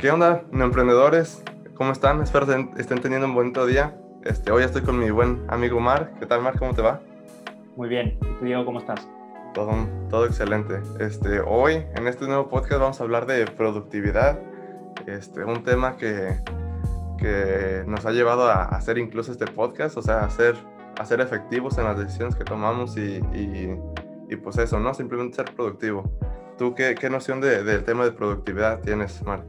¿Qué onda, emprendedores? ¿Cómo están? Espero que estén teniendo un bonito día. Este, hoy estoy con mi buen amigo Mar. ¿Qué tal, Mar? ¿Cómo te va? Muy bien. ¿Y tú, Diego, cómo estás? Todo, todo excelente. Este, hoy, en este nuevo podcast, vamos a hablar de productividad. Este, un tema que, que nos ha llevado a hacer incluso este podcast, o sea, a ser, a ser efectivos en las decisiones que tomamos y, y, y pues eso, ¿no? Simplemente ser productivo. ¿Tú qué, qué noción de, del tema de productividad tienes, Mar?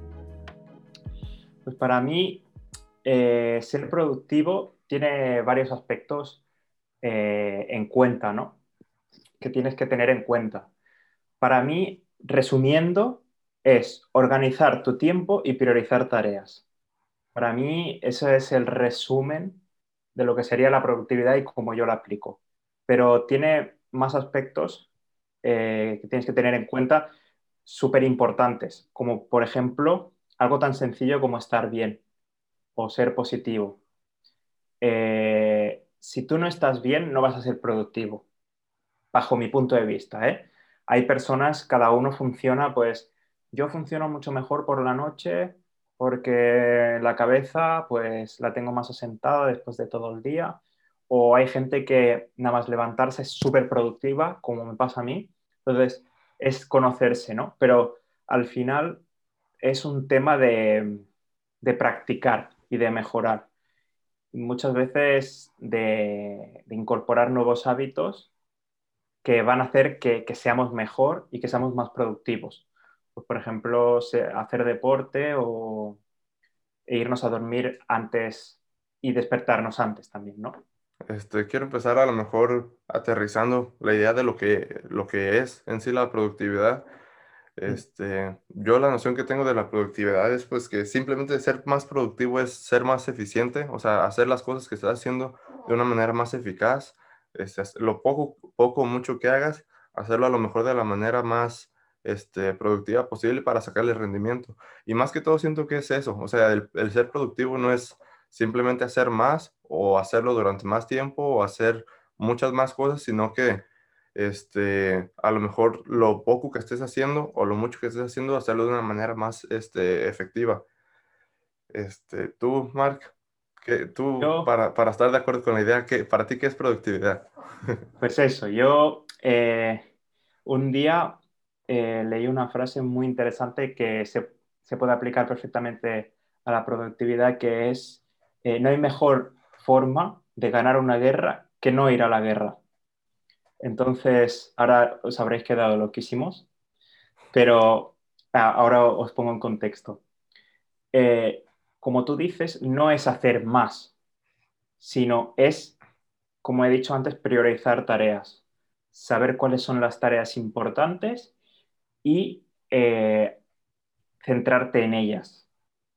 Pues para mí, eh, ser productivo tiene varios aspectos eh, en cuenta, ¿no? Que tienes que tener en cuenta. Para mí, resumiendo, es organizar tu tiempo y priorizar tareas. Para mí, ese es el resumen de lo que sería la productividad y cómo yo la aplico. Pero tiene más aspectos eh, que tienes que tener en cuenta súper importantes, como por ejemplo algo tan sencillo como estar bien o ser positivo. Eh, si tú no estás bien, no vas a ser productivo, bajo mi punto de vista. ¿eh? Hay personas, cada uno funciona, pues yo funciono mucho mejor por la noche porque la cabeza pues la tengo más asentada después de todo el día o hay gente que nada más levantarse es súper productiva, como me pasa a mí. Entonces, es conocerse, ¿no? Pero al final es un tema de, practicar y de mejorar. Muchas veces de, incorporar nuevos hábitos que van a hacer que, seamos mejor y que seamos más productivos. Pues, por ejemplo, hacer deporte o e irnos a dormir antes y despertarnos antes también, ¿no? Este, quiero empezar a lo mejor aterrizando la idea de lo que, lo que es en sí la productividad. Este, yo la noción que tengo de la productividad es pues que simplemente ser más productivo es ser más eficiente, o sea, hacer las cosas que estás haciendo de una manera más eficaz, este, lo poco, poco mucho que hagas, hacerlo a lo mejor de la manera más este, productiva posible para sacarle rendimiento. Y más que todo siento que es eso, o sea, el, el ser productivo no es simplemente hacer más o hacerlo durante más tiempo o hacer muchas más cosas, sino que este, a lo mejor lo poco que estés haciendo o lo mucho que estés haciendo, hacerlo de una manera más este, efectiva. Este, tú, Mark, que tú, para, para, estar de acuerdo con la idea, que para ti, ¿qué es productividad? Pues eso, yo eh, un día eh, leí una frase muy interesante que se, se, puede aplicar perfectamente a la productividad, que es eh, no hay mejor forma de ganar una guerra que no ir a la guerra. Entonces, ahora os habréis quedado loquísimos, pero ah, ahora os pongo en contexto. Eh, como tú dices, no es hacer más, sino es, como he dicho antes, priorizar tareas, saber cuáles son las tareas importantes y eh, centrarte en ellas.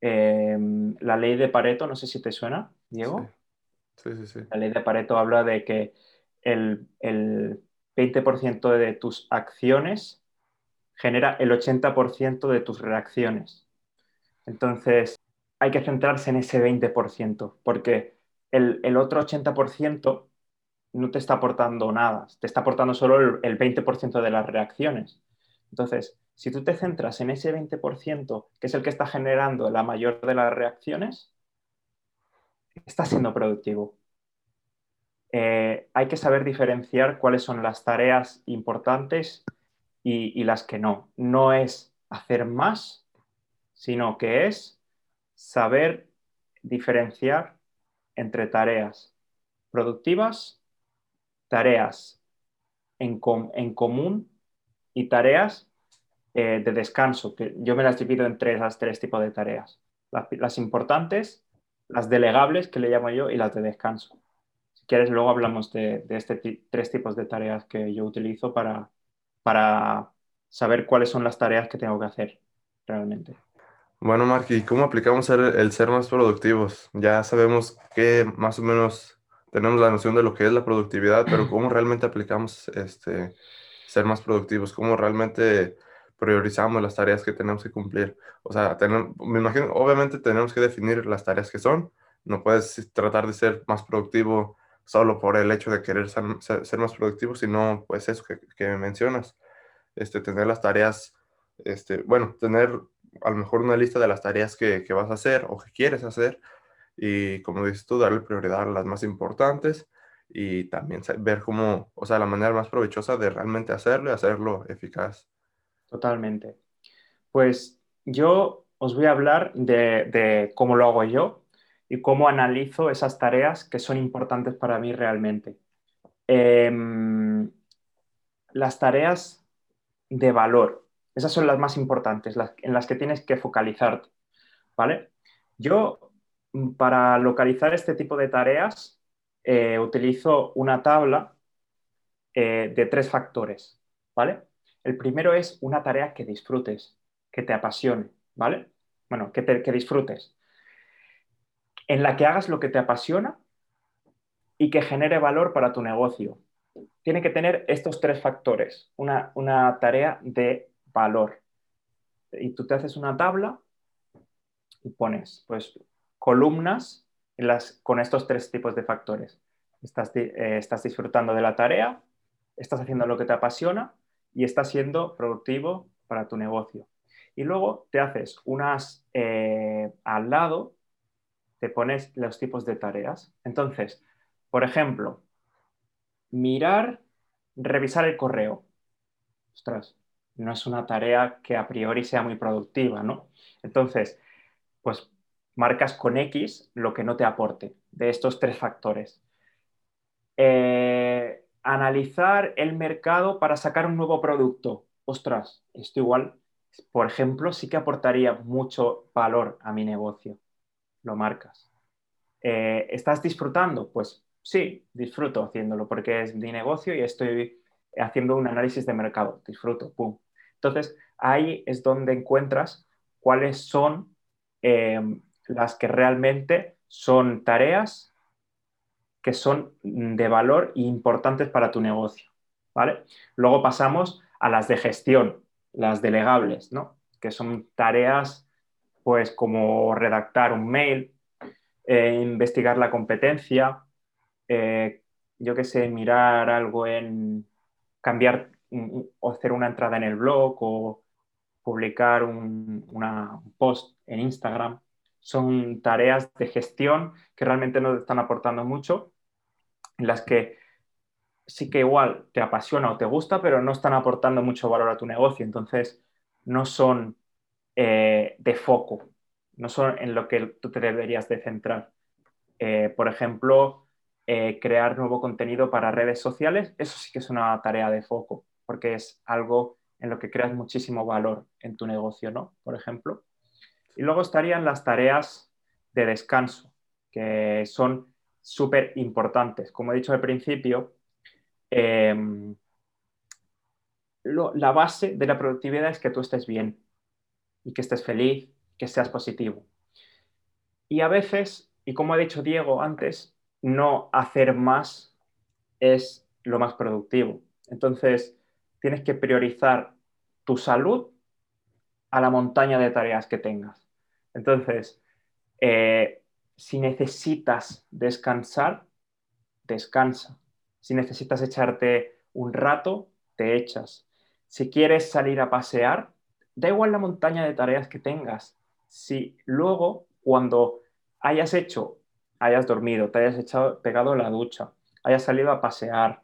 Em, la ley de Pareto, no sé si te suena, Diego. Sí, sí, sí. La ley de Pareto habla de que el, 20% de tus acciones genera el 80% de tus reacciones. Entonces, hay que centrarse en ese 20%, porque el, el otro 80% no te está aportando nada, te está aportando solo el, el 20% de las reacciones. Entonces, si tú te centras en ese 20%, que es el que está generando la mayor de las reacciones, estás siendo productivo. Eh, hay que saber diferenciar cuáles son las tareas importantes y, las que no. No es hacer más, sino que es saber diferenciar entre tareas productivas, tareas en, com en común y tareas eh, de descanso, yo me las divido en tres, las tres tipos de tareas. Las, importantes, las delegables, que le llamo yo, y las de descanso. Si quieres, luego hablamos de, de este tres tipos de tareas que yo utilizo para, para saber cuáles son las tareas que tengo que hacer realmente. Bueno, Mark, ¿y cómo aplicamos el, el, ser más productivos? Ya sabemos que más o menos tenemos la noción de lo que es la productividad, pero ¿cómo realmente aplicamos este, ser más productivos? ¿Cómo realmente priorizamos las tareas que tenemos que cumplir. O sea, me imagino, obviamente tenemos que definir las tareas que son. No puedes tratar de ser más productivo solo por el hecho de querer ser, más productivo, sino pues eso que, que, mencionas, este, tener las tareas, este, bueno, tener a lo mejor una lista de las tareas que, que vas a hacer o que quieres hacer y como dices tú, darle prioridad a las más importantes y también ver cómo, o sea, la manera más provechosa de realmente hacerlo y hacerlo eficaz. Totalmente. Pues yo os voy a hablar de, cómo lo hago yo y cómo analizo esas tareas que son importantes para mí realmente. Em, las tareas de valor, esas son las más importantes, en las que tienes que focalizarte, ¿vale? Yo, para localizar este tipo de tareas, eh, utilizo una tabla eh, de tres factores, ¿vale? El primero es una tarea que disfrutes, que te apasione, ¿vale? Bueno, que, te, que disfrutes. En la que hagas lo que te apasiona y que genere valor para tu negocio. Tiene que tener estos tres factores, una, una tarea de valor. Y tú te haces una tabla y pones, pues, columnas con estos tres tipos de factores. Estás, eh, estás disfrutando de la tarea, estás haciendo lo que te apasiona y estás siendo productivo para tu negocio. Y luego te haces unas eh, al lado, te pones los tipos de tareas. Entonces, por ejemplo, mirar, revisar el correo. Ostras, no es una tarea que a priori sea muy productiva, ¿no? Entonces, pues marcas con X lo que no te aporte de estos tres factores. Eh, analizar el mercado para sacar un nuevo producto. Ostras, esto igual, por ejemplo, sí que aportaría mucho valor a mi negocio. Lo marcas. Eh, ¿Estás disfrutando? Pues sí, disfruto haciéndolo porque es mi negocio y estoy haciendo un análisis de mercado. Disfruto, pum. Entonces, ahí es donde encuentras cuáles son eh, las que realmente son tareas que son de valor e importantes para tu negocio. ¿vale? Luego pasamos a las de gestión, las delegables, ¿no? que son tareas pues como redactar un mail, eh, investigar la competencia, eh, yo qué sé, mirar algo en cambiar o hacer una entrada en el blog o publicar un, post en Instagram son tareas de gestión que realmente no te están aportando mucho, en las que sí que igual te apasiona o te gusta, pero no están aportando mucho valor a tu negocio. Entonces, no son eh, de foco, no son en lo que tú te deberías de centrar. Eh, por ejemplo, eh, crear nuevo contenido para redes sociales, eso sí que es una tarea de foco, porque es algo en lo que creas muchísimo valor en tu negocio, ¿no? Por ejemplo. Y luego estarían las tareas de descanso, que son súper importantes. Como he dicho al principio, em, la base de la productividad es que tú estés bien y que estés feliz, que seas positivo. Y a veces, y como ha dicho Diego antes, no hacer más es lo más productivo. Entonces, tienes que priorizar tu salud a la montaña de tareas que tengas. Entonces, eh, si necesitas descansar, descansa. Si necesitas echarte un rato, te echas. Si quieres salir a pasear, da igual la montaña de tareas que tengas. Si luego, cuando hayas hecho, hayas dormido, te hayas echado, pegado la ducha, hayas salido a pasear,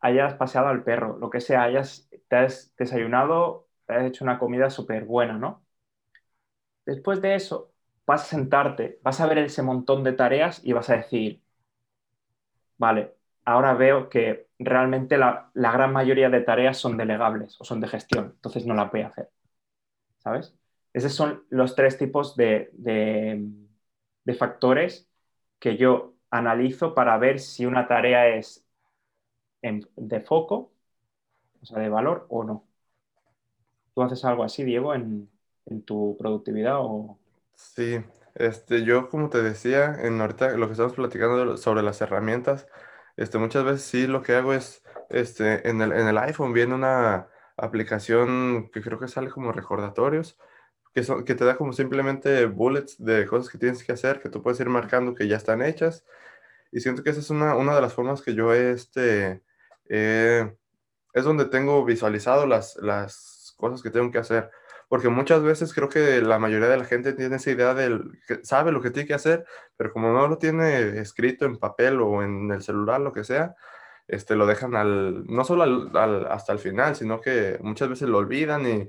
hayas paseado al perro, lo que sea, hayas, te has desayunado, te has hecho una comida súper buena, ¿no? Después de eso, vas a sentarte, vas a ver ese montón de tareas y vas a decir, vale, ahora veo que realmente la, gran mayoría de tareas son delegables o son de gestión, entonces no las voy a hacer. ¿Sabes? Esos son los tres tipos de, factores que yo analizo para ver si una tarea es de foco, o sea, de valor o no. ¿Tú haces algo así, Diego, en, en tu productividad o... Sí, este, yo como te decía, en ahorita lo que estamos platicando sobre las herramientas, este, muchas veces sí lo que hago es, este, en el, en el iPhone viene una aplicación que creo que sale como recordatorios, que, son, que te da como simplemente bullets de cosas que tienes que hacer, que tú puedes ir marcando que ya están hechas. Y siento que esa es una, una de las formas que yo este, es donde tengo visualizado las, las cosas que tengo que hacer porque muchas veces creo que la mayoría de la gente tiene esa idea del, que sabe lo que tiene que hacer, pero como no lo tiene escrito en papel o en el celular, lo que sea, este, lo dejan al, no solo al, hasta el final, sino que muchas veces lo olvidan y,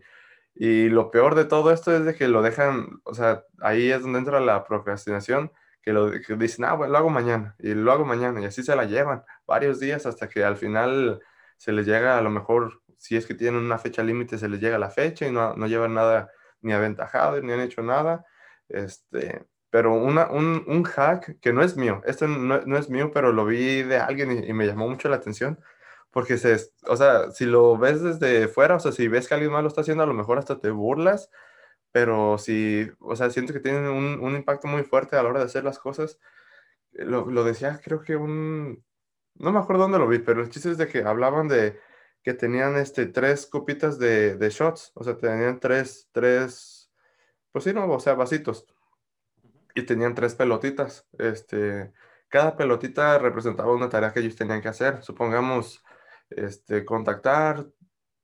y lo peor de todo esto es de que lo dejan, o sea, ahí es donde entra la procrastinación, que lo que dicen, ah, bueno, lo hago mañana y lo hago mañana y así se la llevan varios días hasta que al final se les llega a lo mejor, si es que tienen una fecha límite, se les llega la fecha y no, no llevan nada ni aventajado ni han hecho nada. Este, pero una, un, un, hack que no es mío, esto no, no, es mío, pero lo vi de alguien y, y, me llamó mucho la atención, porque se, o sea, si lo ves desde fuera, o sea, si ves que alguien más lo está haciendo, a lo mejor hasta te burlas, pero si, o sea, siento que tiene un, un impacto muy fuerte a la hora de hacer las cosas. Lo, lo decía, creo que un, no me acuerdo dónde lo vi, pero el chiste es de que hablaban de que tenían este, tres copitas de, de shots, o sea, tenían tres, tres, pues sí, no, o sea, vasitos, y tenían tres pelotitas, este, cada pelotita representaba una tarea que ellos tenían que hacer, supongamos, este, contactar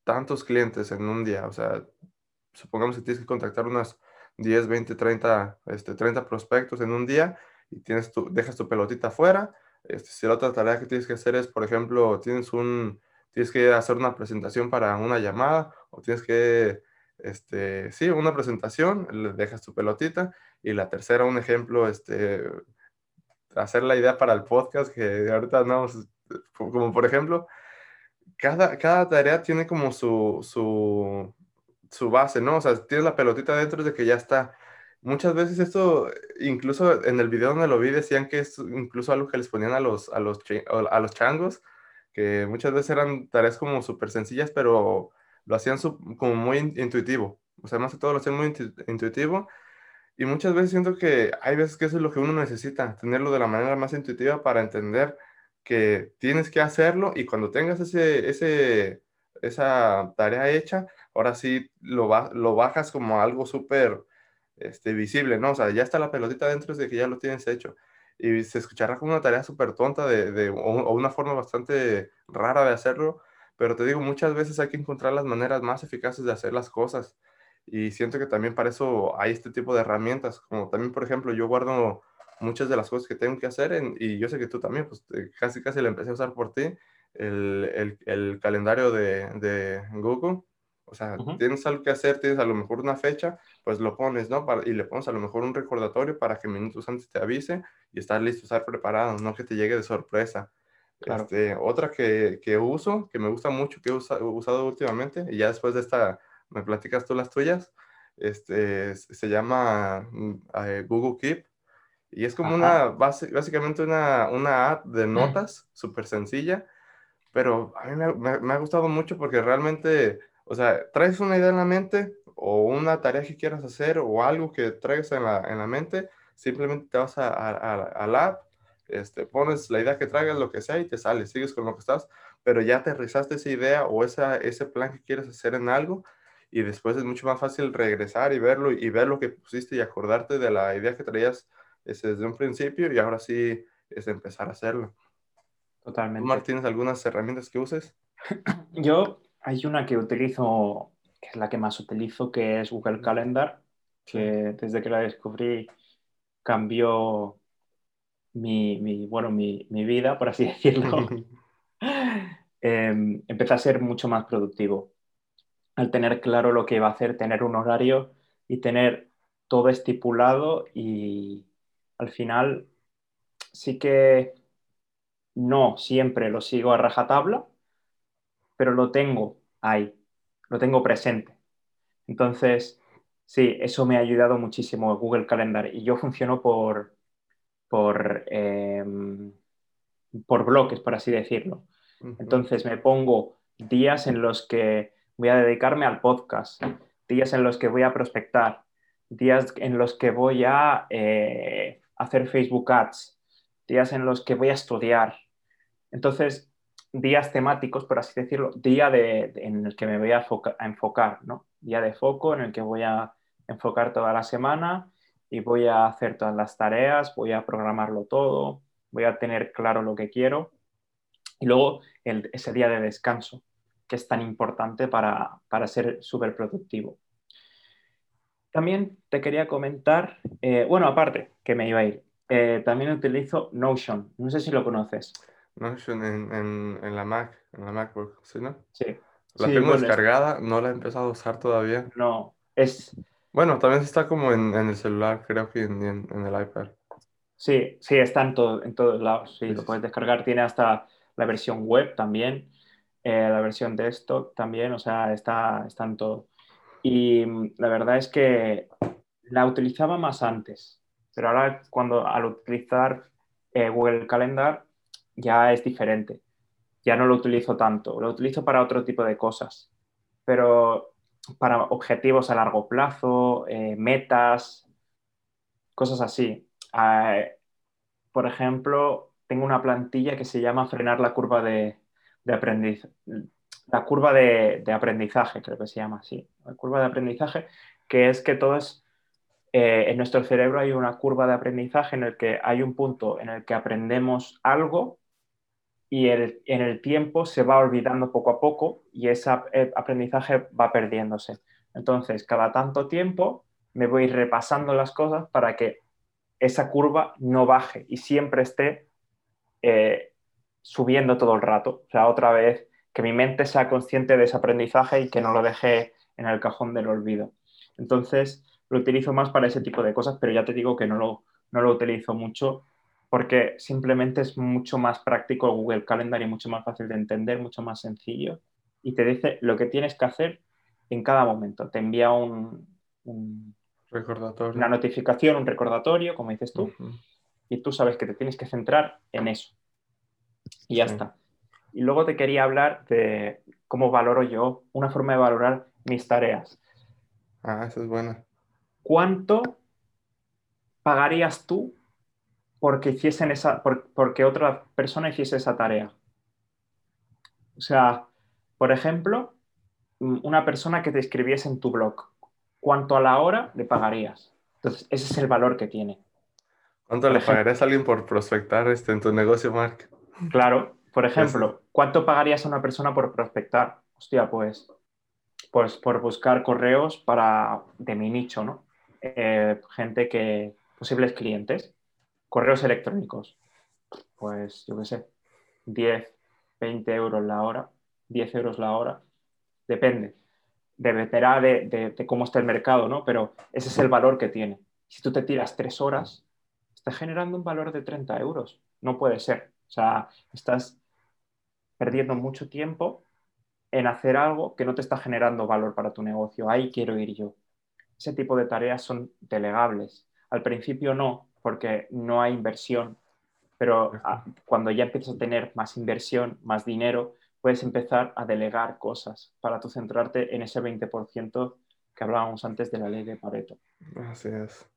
tantos clientes en un día, o sea, supongamos que tienes que contactar unas 10, 20, 30, este, 30 prospectos en un día y tienes tu, dejas tu pelotita afuera, este, si la otra tarea que tienes que hacer es, por ejemplo, tienes un, tienes que hacer una presentación para una llamada o tienes que, este, sí, una presentación, le dejas tu pelotita y la tercera, un ejemplo, este, hacer la idea para el podcast que ahorita andamos, como por ejemplo, cada, cada tarea tiene como su, su, su base, ¿no? O sea, tienes la pelotita dentro de que ya está. Muchas veces esto, incluso en el video donde lo vi, decían que es incluso algo que les ponían a los, a los, a los changos, que muchas veces eran tareas como súper sencillas, pero lo hacían como muy intuitivo. O sea, más que todo lo hacían muy intuitivo. Y muchas veces siento que hay veces que eso es lo que uno necesita, tenerlo de la manera más intuitiva para entender que tienes que hacerlo y cuando tengas ese, ese, esa tarea hecha, ahora sí lo, lo bajas como algo súper este, visible, ¿no? O sea, ya está la pelotita dentro de que ya lo tienes hecho. Y se escuchará como una tarea súper tonta de, de, o, una forma bastante rara de hacerlo, pero te digo, muchas veces hay que encontrar las maneras más eficaces de hacer las cosas. Y siento que también para eso hay este tipo de herramientas, como también, por ejemplo, yo guardo muchas de las cosas que tengo que hacer en, y yo sé que tú también, pues casi casi la empecé a usar por ti, el, el, el calendario de, de, Google. O sea, uh -huh. tienes algo que hacer, tienes a lo mejor una fecha, pues lo pones, ¿no? Para, y le pones a lo mejor un recordatorio para que minutos antes te avise y estar listo, estar preparado, no que te llegue de sorpresa. Claro. Este, otra que, que, uso, que me gusta mucho, que he usado, usado últimamente, y ya después de esta me platicas tú las tuyas, este, se llama uh, Google Keep. Y es como Ajá. una, base, básicamente una, una app de notas, súper sencilla, pero a mí me, me, me, ha gustado mucho porque realmente, o sea, traes una idea en la mente o una tarea que quieras hacer o algo que traigas en la, en la mente, simplemente te vas a, a, a, la app, este, pones la idea que traigas, lo que sea, y te sales, sigues con lo que estás, pero ya aterrizaste esa idea o esa, ese plan que quieres hacer en algo, y después es mucho más fácil regresar y verlo y ver lo que pusiste y acordarte de la idea que traías ese, desde un principio y ahora sí es empezar a hacerlo. Totalmente. ¿Tú, ¿tienes algunas herramientas que uses? Yo hay una que utilizo, que es la que más utilizo, que es Google Calendar, que desde que la descubrí cambió mi, mi bueno, mi, mi, vida, por así decirlo. eh, empecé a ser mucho más productivo. Al tener claro lo que iba a hacer, tener un horario y tener todo estipulado y al final sí que no siempre lo sigo a rajatabla, pero lo tengo ahí, lo tengo presente. Entonces, sí, eso me ha ayudado muchísimo Google Calendar y yo funciono por, por, eh, por bloques, por así decirlo. Entonces me pongo días en los que voy a dedicarme al podcast, días en los que voy a prospectar, días en los que voy a eh, hacer Facebook Ads, días en los que voy a estudiar. Entonces, días temáticos, por así decirlo, día de, en el que me voy a, a, enfocar, ¿no? Día de foco en el que voy a enfocar toda la semana y voy a hacer todas las tareas, voy a programarlo todo, voy a tener claro lo que quiero. Y luego el, ese día de descanso, que es tan importante para, para ser súper productivo. También te quería comentar, eh, bueno, aparte, que me iba a ir, eh, también utilizo Notion, no sé si lo conoces. Notion en, en, en la Mac, en la MacBook, ¿sí, no? Sí. La Sí, tengo bueno, descargada, no la he empezado a usar todavía. no, es, Bueno, también está como en, en el celular, creo que en, el iPad. sí, sí, está en, todo, en todos lados, sí, Sí, lo puedes descargar, tiene hasta la versión web también, eh, la versión desktop también, o sea, está, está en todo. Y mm, la verdad es que la utilizaba más antes, pero ahora cuando al utilizar eh, Google Calendar ya es diferente. Ya no lo utilizo tanto, lo utilizo para otro tipo de cosas, pero para objetivos a largo plazo, eh, metas, cosas así. Eh, por ejemplo, tengo una plantilla que se llama frenar la curva de, de aprendizaje. La curva de, aprendizaje, creo que se llama así. La curva de aprendizaje, que es que todo es. Eh, en nuestro cerebro hay una curva de aprendizaje en el que hay un punto en el que aprendemos algo y el, en el tiempo se va olvidando poco a poco y ese aprendizaje va perdiéndose. Entonces, cada tanto tiempo me voy repasando las cosas para que esa curva no baje y siempre esté eh, subiendo todo el rato. O sea, otra vez, que mi mente sea consciente de ese aprendizaje y que no lo deje en el cajón del olvido. Entonces, lo utilizo más para ese tipo de cosas, pero ya te digo que no lo, no lo utilizo mucho porque simplemente es mucho más práctico Google Calendar y mucho más fácil de entender, mucho más sencillo y te dice lo que tienes que hacer en cada momento. Te envía un, un Recordatorio. una notificación, un recordatorio, como dices tú, y tú sabes que te tienes que centrar en eso. Y ya Sí. está. Y luego te quería hablar de cómo valoro yo, una forma de valorar mis tareas. Ah, esa es buena. ¿Cuánto pagarías tú porque, hiciesen esa, por, porque otra persona hiciese esa tarea? O sea, por ejemplo, mm, una persona que te escribiese en tu blog, ¿cuánto a la hora le pagarías? Entonces, ese es el valor que tiene. ¿Cuánto Por le ejemplo. pagarías a alguien por prospectar este, en tu negocio, Mark? Claro, por ejemplo, ¿cuánto pagarías a una persona por prospectar? Hostia, pues, pues por buscar correos para de mi nicho, ¿no? Eh, gente que, posibles clientes, correos electrónicos, pues yo qué sé, 10, 20 euros la hora, 10 euros la hora, depende. Dependerá de, de, de cómo está el mercado, ¿no? Pero ese es el valor que tiene. Si tú te tiras tres horas, estás generando un valor de 30 euros. No puede ser. O sea, estás perdiendo mucho tiempo en hacer algo que no te está generando valor para tu negocio. Ahí quiero ir yo. Ese tipo de tareas son delegables. Al principio no, porque no hay inversión, pero a, cuando ya empiezas a tener más inversión, más dinero, puedes empezar a delegar cosas para tú centrarte en ese 20% que hablábamos antes de la ley de Pareto. Así es.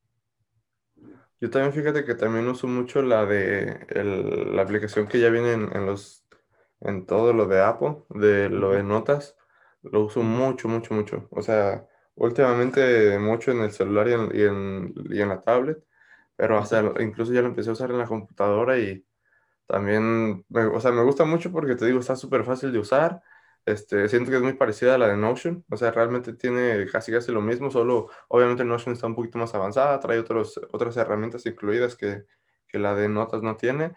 Yo también fíjate que también uso mucho la de el- la aplicación que ya viene en, en los en todo lo de Apple, de lo de notas. Lo uso mucho, mucho, mucho. O sea, últimamente mucho en el celular y en, y en, y en la tablet, pero hasta incluso ya lo empecé a usar en la computadora y también, me- o sea, me gusta mucho porque te digo, está súper fácil de usar. Este, siento que es muy parecida a la de Notion, o sea, realmente tiene casi casi lo mismo, solo obviamente Notion está un poquito más avanzada, trae otros, otras herramientas incluidas que, que la de notas no tiene,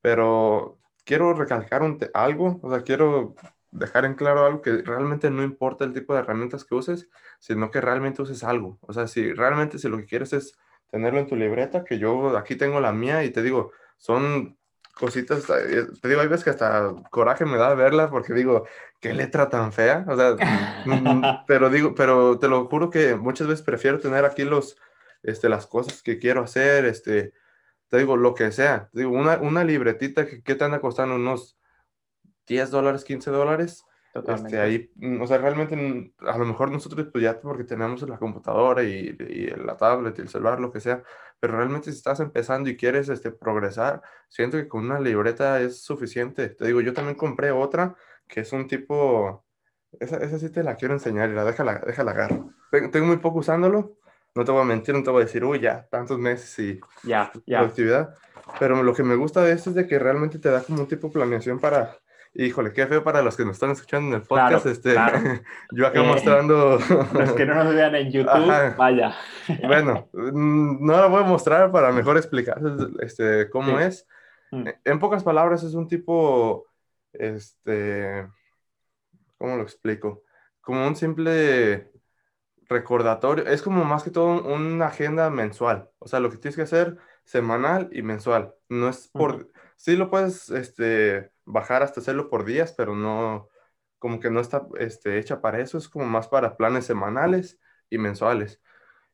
pero quiero recalcar un algo, o sea, quiero dejar en claro algo que realmente no importa el tipo de herramientas que uses, sino que realmente uses algo, o sea, si realmente si lo que quieres es tenerlo en tu libreta, que yo aquí tengo la mía y te digo, son cositas, eh, te digo, hay veces que hasta coraje me da verla porque digo, qué letra tan fea, o sea, mm, pero digo, pero te lo juro que muchas veces prefiero tener aquí los, este, las cosas que quiero hacer, este, te digo, lo que sea, te digo, una, una libretita que, que te anda costando unos 10 dólares, 15 dólares, este, ahí, mm, o sea, realmente, a lo mejor nosotros, pues ya porque tenemos la computadora y, y la tablet y el celular, lo que sea, pero realmente si estás empezando y quieres, este, progresar, siento que con una libreta es suficiente. Te digo, yo también compré otra, que es un tipo, esa, esa sí te la quiero enseñar, y la déjala, déjala agarro. Tengo, muy poco usándolo, no te voy a mentir, no te voy a decir, uy, ya, tantos meses y Ya, ya. productividad, pero lo que me gusta de esto es de que realmente te da como un tipo de planeación para híjole, qué feo para los que nos están escuchando en el podcast. Claro, este, claro. yo acá Eh, mostrando. Los que no nos vean en YouTube, Ajá. vaya. Bueno, mm, no la voy a mostrar para mejor explicar este, cómo Sí. es. Mm, En pocas palabras, es un tipo, este, ¿cómo lo explico? Como un simple recordatorio. Es como más que todo un- una agenda mensual. O sea, lo que tienes que hacer semanal y mensual. No es por... Sí lo puedes, este, bajar hasta hacerlo por días, pero no, como que no está, este, hecha para eso. Es como más para planes semanales y mensuales.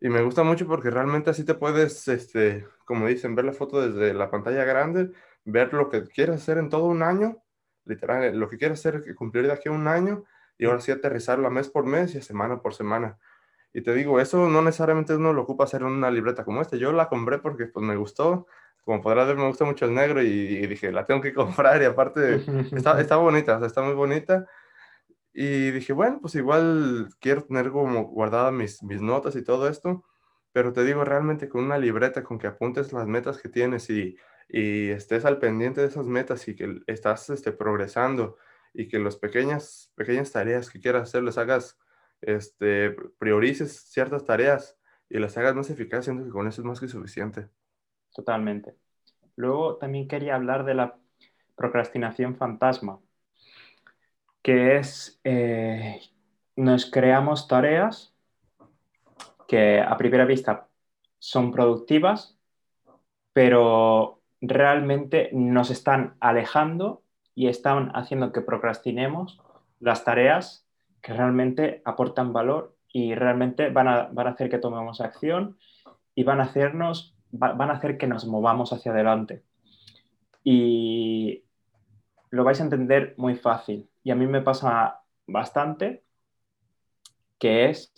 Y me gusta mucho porque realmente así te puedes, este, como dicen, ver la foto desde la pantalla grande, ver lo que quieres hacer en todo un año, literal, lo que quieres hacer, que cumplir de aquí a un año, y ahora sí aterrizarlo a mes por mes y a semana por semana. Y te digo, eso no necesariamente uno lo ocupa hacer en una libreta como esta. Yo la compré porque pues me gustó. Como podrás ver, me gusta mucho el negro y, y dije, la tengo que comprar y aparte está, está bonita, o sea, está muy bonita. Y dije, bueno, pues igual quiero tener como guardadas mis, mis notas y todo esto, pero te digo, realmente con una libreta, con que apuntes las metas que tienes y, y estés al pendiente de esas metas y que estás este, progresando y que las pequeñas, pequeñas tareas que quieras hacer les hagas, este, priorices ciertas tareas y las hagas más eficaces, siento que con eso es más que suficiente. Totalmente. Luego también quería hablar de la procrastinación fantasma, que es, eh, nos creamos tareas que a primera vista son productivas, pero realmente nos están alejando y están haciendo que procrastinemos las tareas que realmente aportan valor y realmente van a, van a hacer que tomemos acción y van a hacernos, va- van a hacer que nos movamos hacia adelante. Y lo vais a entender muy fácil. Y a mí me pasa bastante, que es,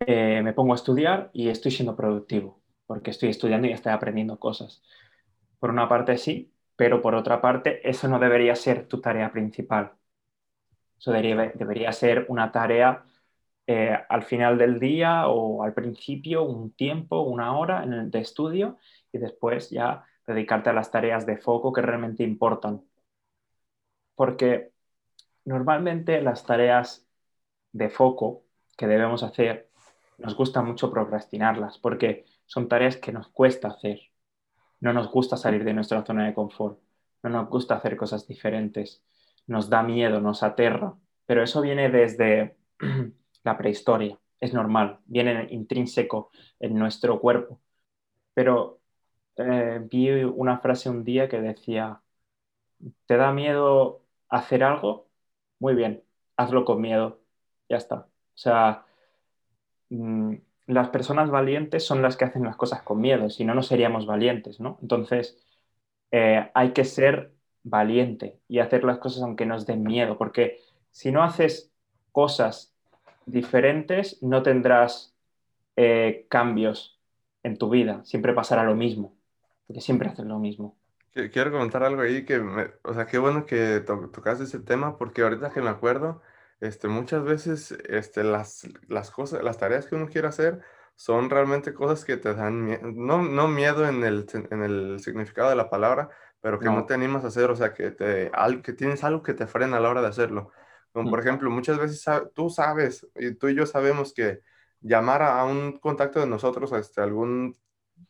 eh, me pongo a estudiar y estoy siendo productivo, porque estoy estudiando y estoy aprendiendo cosas. Por una parte sí, pero por otra parte eso no debería ser tu tarea principal. Eso debería, debería ser una tarea eh, al final del día o al principio, un tiempo, una hora en el- de estudio y después ya dedicarte a las tareas de foco que realmente importan. Porque normalmente las tareas de foco que debemos hacer nos gusta mucho procrastinarlas porque son tareas que nos cuesta hacer. No nos gusta salir de nuestra zona de confort, no nos gusta hacer cosas diferentes, nos da miedo, nos aterra, pero eso viene desde la prehistoria, es normal, viene intrínseco en nuestro cuerpo. Pero eh, vi una frase un día que decía, ¿te da miedo hacer algo? Muy bien, hazlo con miedo, ya está. O sea, mm, las personas valientes son las que hacen las cosas con miedo, si no, no seríamos valientes, ¿no? Entonces, eh, hay que ser valiente y hacer las cosas aunque nos den miedo, porque si no haces cosas diferentes, no tendrás eh, cambios en tu vida, siempre pasará lo mismo, porque siempre haces lo mismo. Qui- Quiero comentar algo ahí que, me- o sea, qué bueno que to- tocaste ese tema porque ahorita que me acuerdo, este, muchas veces, este, las, las cosas, las tareas que uno quiere hacer son realmente cosas que te dan miedo, no, no miedo en el, en el significado de la palabra, pero que no No. te animas a hacer, o sea, que te, al- que tienes algo que te frena a la hora de hacerlo. Como por Mm. ejemplo, muchas veces tú sabes, y tú y yo sabemos que llamar a un contacto de nosotros, este, algún,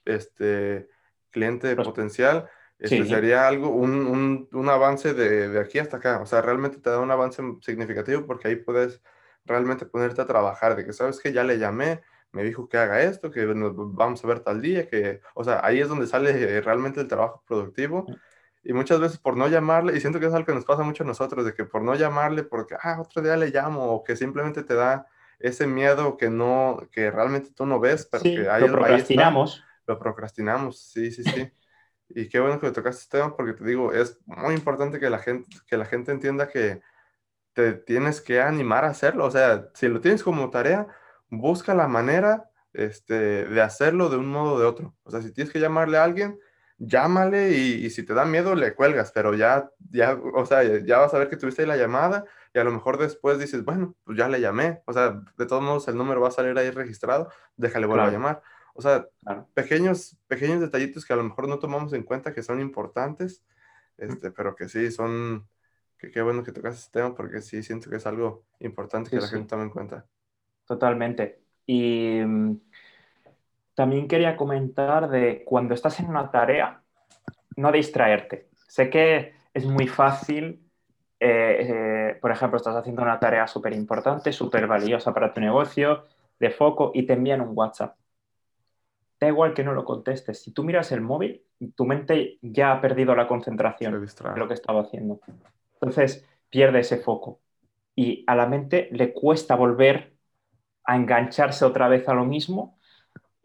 este, cliente Pues- potencial, este Sí. sería algo, un, un- un avance de, de aquí hasta acá. O sea, realmente te da un avance significativo porque ahí puedes realmente ponerte a trabajar, de que sabes que ya le llamé, me dijo que haga esto, que nos vamos a ver tal día, que, o sea, ahí es donde sale realmente el trabajo productivo. Y muchas veces por no llamarle, y siento que es algo que nos pasa mucho a nosotros, de que por no llamarle, porque, ah, otro día le llamo, o que simplemente te da ese miedo que no, que realmente tú no ves, pero Sí, que ahí, lo ahí está procrastinamos. lo procrastinamos, sí, sí, sí. Y qué bueno que le tocaste este tema porque te digo, es muy importante que la gente, que la gente entienda que te tienes que animar a hacerlo. O sea, si lo tienes como tarea, busca la manera este, de hacerlo de un modo o de otro. O sea, si tienes que llamarle a alguien, llámale y, y si te da miedo, le cuelgas, pero ya, ya, o sea, ya vas a ver que tuviste ahí la llamada y a lo mejor después dices, bueno, pues ya le llamé. O sea, de todos modos el número va a salir ahí registrado, déjale vuelvo a llamar. O sea, Claro. pequeños, pequeños detallitos que a lo mejor no tomamos en cuenta que son importantes, este, pero que sí son, que qué bueno que tocas este tema porque sí siento que es algo importante que la gente tome en cuenta. Totalmente. Y mm, también quería comentar de cuando estás en una tarea, no distraerte. Sé que es muy fácil, eh, eh, por ejemplo, estás haciendo una tarea súper importante, súper valiosa para tu negocio, de foco, y te envían un WhatsApp. Da igual que no lo contestes. Si tú miras el móvil, tu mente ya ha perdido la concentración de lo que estaba haciendo. Entonces, pierde ese foco. Y a la mente le cuesta volver a engancharse otra vez a lo mismo,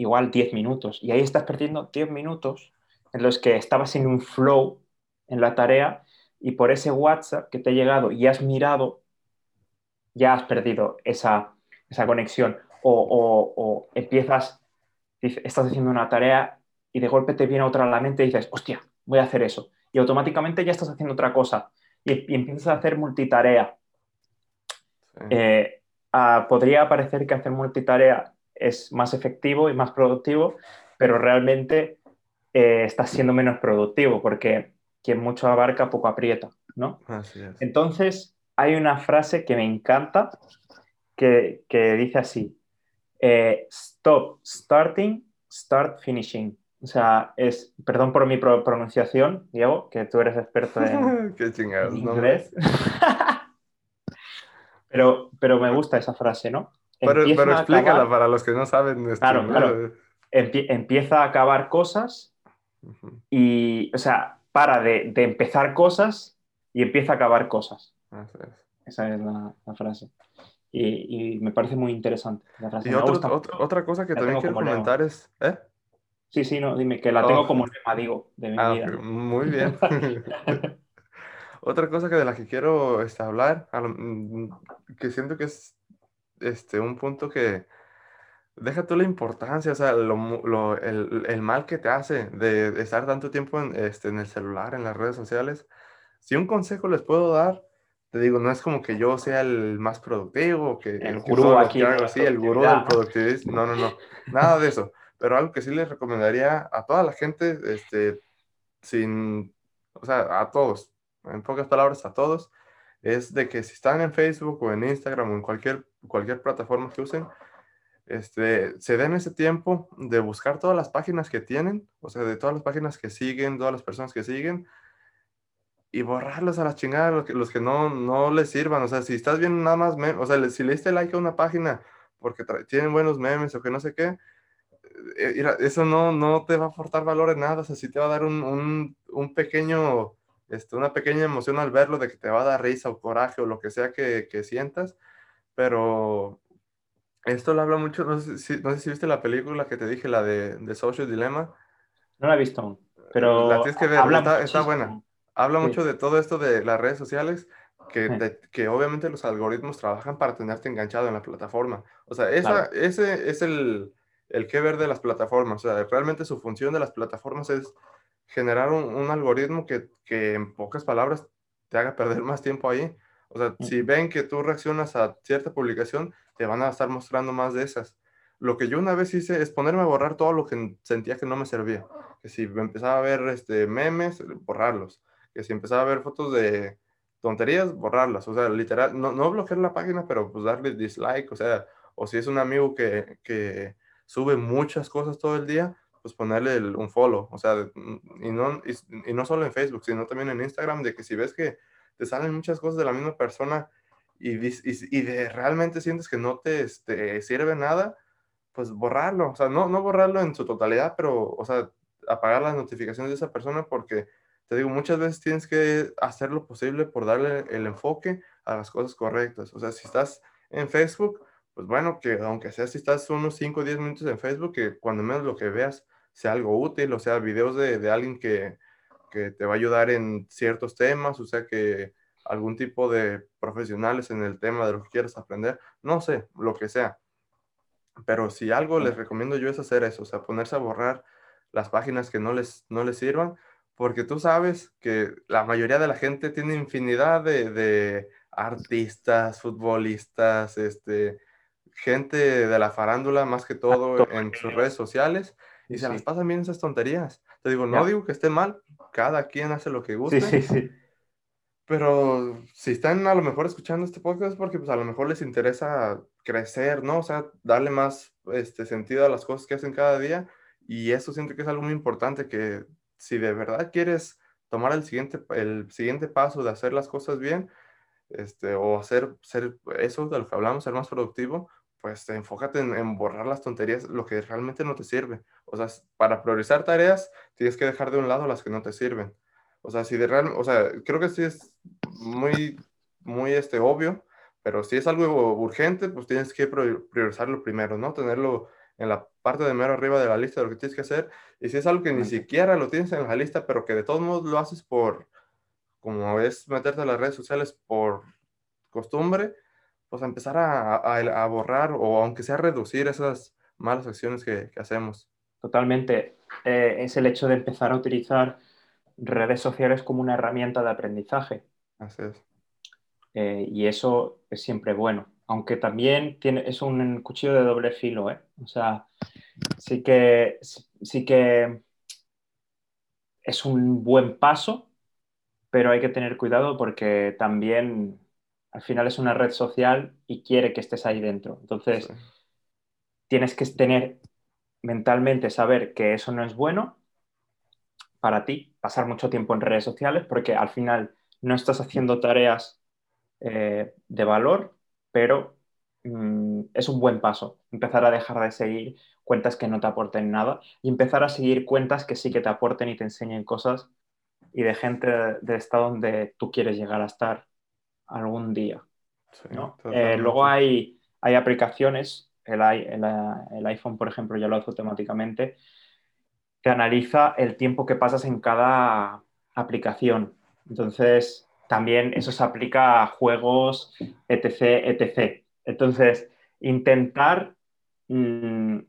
igual 10 minutos. Y ahí estás perdiendo 10 minutos en los que estabas en un flow en la tarea y por ese WhatsApp que te ha llegado y has mirado, ya has perdido esa, conexión. O, empiezas, estás haciendo una tarea y de golpe te viene otra a la mente y dices, hostia, voy a hacer eso. Y automáticamente ya estás haciendo otra cosa y, empiezas a hacer multitarea. Eh, ah, podría parecer que hacer multitarea es más efectivo y más productivo, pero realmente eh, estás siendo menos productivo porque quien mucho abarca, poco aprieta, ¿no? Entonces, hay una frase que me encanta que, dice así, eh, stop starting, start finishing. O sea, es, perdón por mi pronunciación, Diego, que tú eres experto en, Qué inglés. pero, pero me gusta esa frase, ¿no? Pero, explícala para los que no saben. Claro, claro. empieza a acabar cosas y, o sea, para de, empezar cosas y empieza a acabar cosas. Esa es la, frase. Y, me parece muy interesante. Y otra cosa que también quiero comentar es... ¿eh? Sí, sí, no, dime, que la tengo oh. como lema, digo, de mi ah, vida. Muy bien. otra cosa que de la que quiero este, hablar, mm, que siento que es este, un punto que, deja tú la importancia, o sea, lo, el, el, mal que te hace de, estar tanto tiempo en, este, en el celular, en las redes sociales. Si un consejo les puedo dar, te digo, no es como que yo sea el más productivo, que el gurú aquí, el gurú del productivismo, no, no, no, nada de eso. Pero algo que sí les recomendaría a toda la gente, este, sin, o sea, a todos, en pocas palabras, a todos, es de que si están en Facebook o en Instagram o en cualquier, cualquier plataforma que usen, este, se den ese tiempo de buscar todas las páginas que tienen, o sea, de todas las páginas que siguen, todas las personas que siguen, y borrarlos a la chingada, los que, los que no, no les sirvan. O sea, si estás viendo nada más, o sea, si le diste like a una página porque tienen buenos memes o que no sé qué, eh, eso no, no te va a aportar valor en nada. O sea, sí te va a dar un, un pequeño, este, una pequeña emoción al verlo de que te va a dar risa o coraje o lo que sea que, que sientas, pero esto lo habla mucho, no sé, si, no sé si viste la película que te dije, la de, de Social Dilemma. No la he visto aún, pero la tienes que ver, está, está, buena. Habla mucho de todo esto de las redes sociales, que, que, obviamente los algoritmos trabajan para tenerte enganchado en la plataforma. O sea, esa, ese es el, el que ver de las plataformas. O sea, realmente su función de las plataformas es generar un, un algoritmo que, que, en pocas palabras te haga perder más tiempo ahí. O sea, si ven que tú reaccionas a cierta publicación, te van a estar mostrando más de esas. Lo que yo una vez hice es ponerme a borrar todo lo que sentía que no me servía. Que si empezaba a ver este, memes, borrarlos. Que si empezaba a ver fotos de tonterías, borrarlas. O sea, literal, no, no bloquear la página, pero pues darle dislike. O sea, o si es un amigo que, que sube muchas cosas todo el día, pues ponerle un follow. O sea, y no, y no solo en Facebook, sino también en Instagram, de que si ves que te salen muchas cosas de la misma persona y, y, de, realmente sientes que no te este, sirve nada, pues borrarlo. O sea, no, no borrarlo en su totalidad, pero, o sea, apagar las notificaciones de esa persona porque, te digo, muchas veces tienes que hacer lo posible por darle el enfoque a las cosas correctas. O sea, si estás en Facebook, pues bueno, que aunque sea si estás unos 5 o 10 minutos en Facebook, que cuando menos lo que veas sea algo útil, o sea, videos de, de alguien que, que te va a ayudar en ciertos temas, o sea que algún tipo de profesionales en el tema de lo que quieras aprender, no sé, lo que sea. Pero si algo les recomiendo yo es hacer eso, o sea, ponerse a borrar las páginas que no les, no les sirvan, porque tú sabes que la mayoría de la gente tiene infinidad de, de artistas, futbolistas, este, gente de la farándula más que todo en sus redes sociales y se las pasan bien esas tonterías. Te digo, no digo que esté mal, cada quien hace lo que guste. Sí, sí, sí. pero si están a lo mejor escuchando este podcast porque pues a lo mejor les interesa crecer, ¿no? O sea, darle más este, sentido a las cosas que hacen cada día y eso siento que es algo muy importante que si de verdad quieres tomar el siguiente, el siguiente paso de hacer las cosas bien, este, o hacer ser eso de lo que hablamos, ser más productivo, pues enfócate en, borrar las tonterías, lo que realmente no te sirve. O sea, para priorizar tareas, tienes que dejar de un lado las que no te sirven. O sea, si de real, o sea, creo que sí es muy, muy este, obvio, pero si es algo urgente, pues tienes que priorizarlo primero, ¿no? Tenerlo en la parte de mero arriba de la lista de lo que tienes que hacer. Y si es algo que ni siquiera lo tienes en la lista, pero que de todos modos lo haces por, como es meterte en las redes sociales por costumbre, pues empezar a, a, borrar o aunque sea reducir esas malas acciones que, que hacemos. Totalmente. Eh, es el hecho de empezar a utilizar redes sociales como una herramienta de aprendizaje. Así es. Eh, y eso es siempre bueno. Aunque también tiene, es un cuchillo de doble filo, ¿eh? O sea, sí que, sí que es un buen paso, pero hay que tener cuidado porque también al final es una red social y quiere que estés ahí dentro. Entonces, tienes que tener mentalmente saber que eso no es bueno para ti, pasar mucho tiempo en redes sociales, porque al final no estás haciendo tareas eh, de valor, pero mm, es un buen paso. Empezar a dejar de seguir cuentas que no te aporten nada y empezar a seguir cuentas que sí que te aporten y te enseñen cosas y de gente de estar donde tú quieres llegar a estar algún día. Eh, luego hay, hay aplicaciones, el, iPhone, por ejemplo, ya lo hace automáticamente, que analiza el tiempo que pasas en cada aplicación. Entonces, también eso se aplica a juegos, etc., etc. Entonces, intentar mm,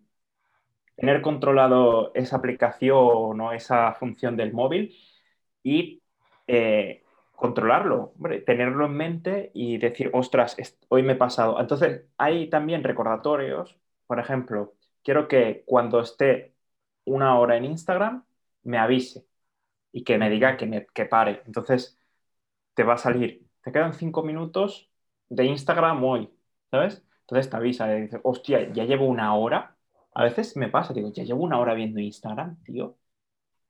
tener controlado esa aplicación o esa función del móvil y eh, controlarlo, tenerlo en mente y decir, ostras, hoy me he pasado. Entonces, hay también recordatorios, por ejemplo, quiero que cuando esté una hora en Instagram, me avise y que me diga que, me, que pare. Entonces, te va a salir, te quedan cinco minutos de Instagram hoy, ¿sabes? Entonces te avisa, y dices, hostia, ya llevo una hora. A veces me pasa, digo, ya llevo una hora viendo Instagram, tío.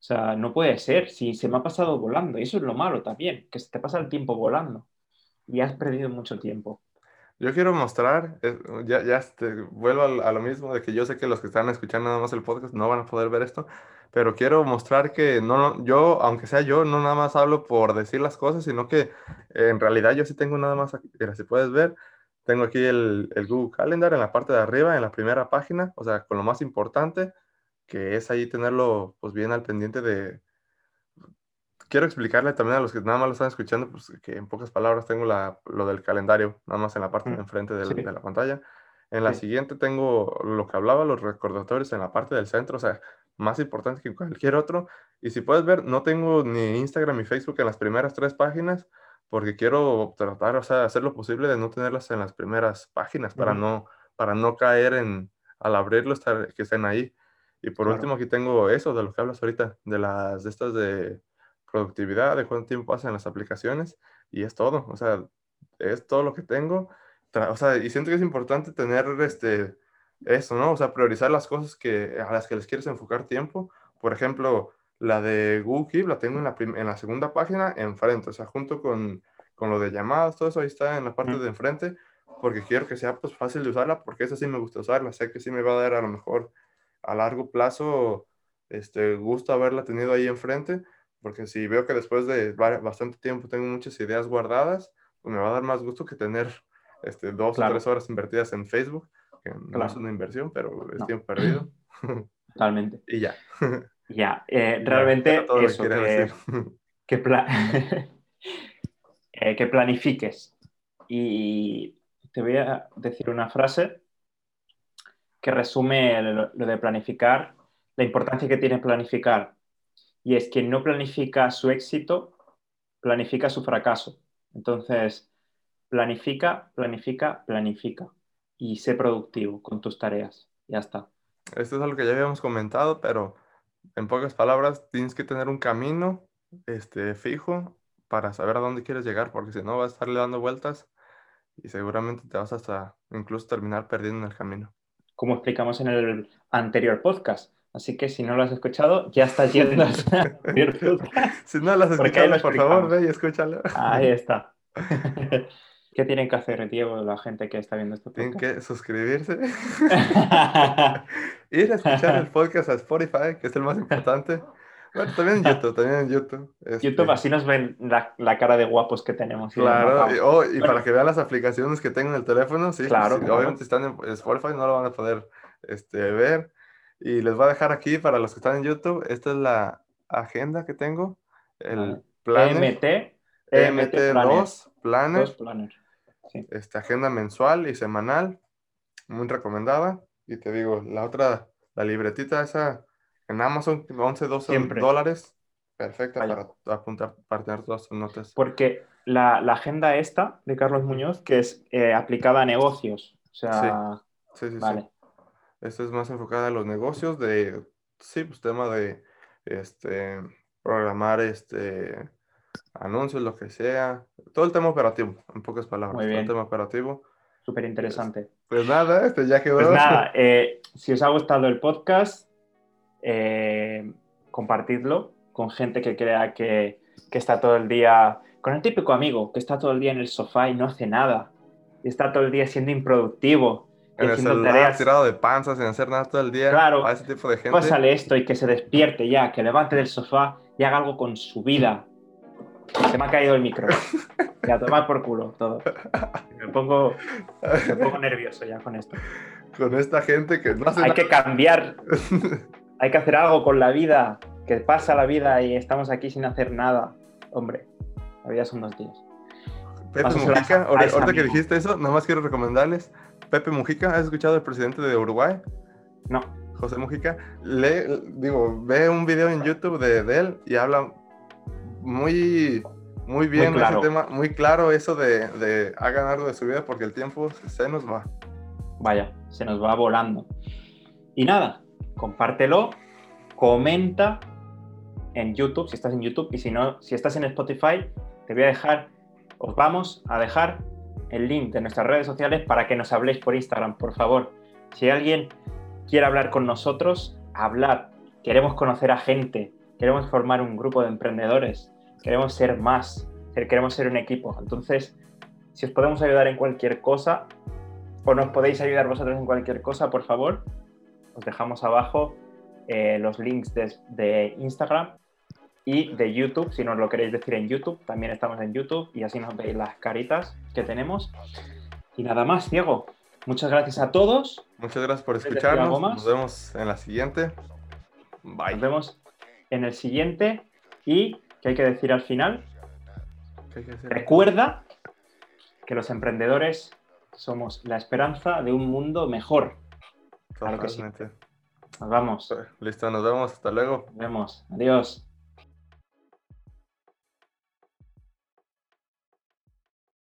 O sea, no puede ser, si se me ha pasado volando. Y eso es lo malo también, que se te pasa el tiempo volando. Y has perdido mucho tiempo. Yo quiero mostrar, eh, ya, ya este, vuelvo a, lo mismo, de que yo sé que los que están escuchando nada más el podcast no van a poder ver esto, pero quiero mostrar que no, yo, aunque sea yo, no nada más hablo por decir las cosas, sino que en realidad yo sí tengo nada más, mira, si puedes ver, tengo aquí el, el Google Calendar en la parte de arriba, en la primera página, o sea, con lo más importante, que es ahí tenerlo pues bien al pendiente de... Quiero explicarle también a los que nada más lo están escuchando, pues que en pocas palabras tengo la, lo del calendario, nada más en la parte de mm, enfrente de, de la pantalla. En la siguiente tengo lo que hablaba, los recordatorios en la parte del centro, o sea, más importante que cualquier otro. Y si puedes ver, no tengo ni Instagram ni Facebook en las primeras tres páginas, porque quiero tratar, o sea, hacer lo posible de no tenerlas en las primeras páginas para, no, para no caer en, al abrirlo, estar, que estén ahí. Y por último, aquí tengo eso de lo que hablas ahorita, de las de estas de productividad, de cuánto tiempo pasan las aplicaciones, y es todo, o sea, es todo lo que tengo. O sea, y siento que es importante tener este, eso, ¿no? O sea, priorizar las cosas que, a las que les quieres enfocar tiempo. Por ejemplo, la de Google Keep la tengo en la, en la segunda página enfrente, o sea, junto con, con, lo de llamadas, todo eso ahí está en la parte de enfrente, porque quiero que sea pues fácil de usarla, porque esa sí me gusta usarla, sé que sí me va a dar a lo mejor a largo plazo este, gusto haberla tenido ahí enfrente, porque si veo que después de bastante tiempo tengo muchas ideas guardadas, pues me va a dar más gusto que tener este, dos o tres horas invertidas en Facebook, que no es una inversión, pero es tiempo perdido. Totalmente. y ya. Ya, eh, realmente eso, que, que, eh, que planifiques. Y te voy a decir una frase que resume lo, de planificar, la importancia que tiene planificar. Y es que no planifica su éxito, planifica su fracaso. Entonces, planifica, planifica, planifica. Y sé productivo con tus tareas. Ya está. Esto es algo que ya habíamos comentado, pero en pocas palabras, tienes que tener un camino este, fijo para saber a dónde quieres llegar, porque si no vas a estarle dando vueltas y seguramente te vas hasta incluso terminar perdiendo en el camino. Como explicamos en el anterior podcast. Así que si no lo has escuchado, ya estás yendo Si no lo has escuchado, por favor, ve y escúchalo. Ahí está. ¿Qué tienen que hacer, Diego, la gente que está viendo este podcast? Tienen que suscribirse, ir a escuchar el podcast a Spotify, que es el más importante. Bueno, también en YouTube, también en YouTube. Este YouTube, así nos ven la, cara de guapos que tenemos. Claro, y, oh, y para que vean las aplicaciones que tengo en el teléfono, sí, claro, obviamente si están en Spotify no lo van a poder este, ver. Y les voy a dejar aquí para los que están en YouTube, esta es la agenda que tengo, el plan. MT. EMT2 Planner. Esta agenda mensual y semanal, muy recomendada. Y te digo, la otra, la libretita esa en Amazon, 11, 12 dólares, perfecta para apuntar, para tener todas tus notas. Porque la, agenda esta de Carlos Muñoz, que es eh, aplicada a negocios, o sea, sí, sí, sí, vale. Esta es más enfocada a los negocios de, sí, pues tema de, este, programar, este, anuncios, lo que sea. Todo el tema operativo, en pocas palabras. Todo el tema operativo. Súper interesante. Pues, nada, este ya quedó. Pues nada, eh, si os ha gustado el podcast, eh, compartidlo con gente que crea que, que, está todo el día, con el típico amigo que está todo el día en el sofá y no hace nada. Y está todo el día siendo improductivo. En el celular, tirado de panza, sin hacer nada todo el día. Claro. A ese tipo de gente. Pásale esto y que se despierte ya, que levante del sofá y haga algo con su vida se me ha caído el micro. Ya, tomar por culo todo. Me pongo, me pongo nervioso ya con esto. Con esta gente que no hace Hay que cambiar. Hay que hacer algo con la vida. Que pasa la vida y estamos aquí sin hacer nada. Hombre, la vida son dos días. Pepe Mujica, ahorita que dijiste eso, nada más quiero recomendarles. Pepe Mujica, ¿has escuchado al presidente de Uruguay? No. José Mujica, le, digo, ve un video en YouTube de, de él y habla muy, muy bien muy claro. ese tema, muy claro eso de, de hagan algo de su vida porque el tiempo se nos va. Vaya, se nos va volando. Y nada, compártelo, comenta en YouTube, si estás en YouTube, y si no, si estás en Spotify, te voy a dejar, os vamos a dejar el link de nuestras redes sociales para que nos habléis por Instagram, por favor. Si alguien quiere hablar con nosotros, hablar. Queremos conocer a gente, queremos formar un grupo de emprendedores queremos ser más, queremos ser un equipo. Entonces, si os podemos ayudar en cualquier cosa o nos podéis ayudar vosotros en cualquier cosa, por favor, os dejamos abajo eh, los links de, Instagram y de YouTube, si nos lo queréis decir en YouTube, también estamos en YouTube y así nos veis las caritas que tenemos. Y nada más, Diego. Muchas gracias a todos. Muchas gracias por escucharnos. Nos vemos en la siguiente. Bye. Nos vemos en el siguiente y ¿Qué hay que decir al final? Recuerda que los emprendedores somos la esperanza de un mundo mejor. Claro que sí. Nos vamos. Listo, nos vemos. Hasta luego. Nos vemos. Adiós.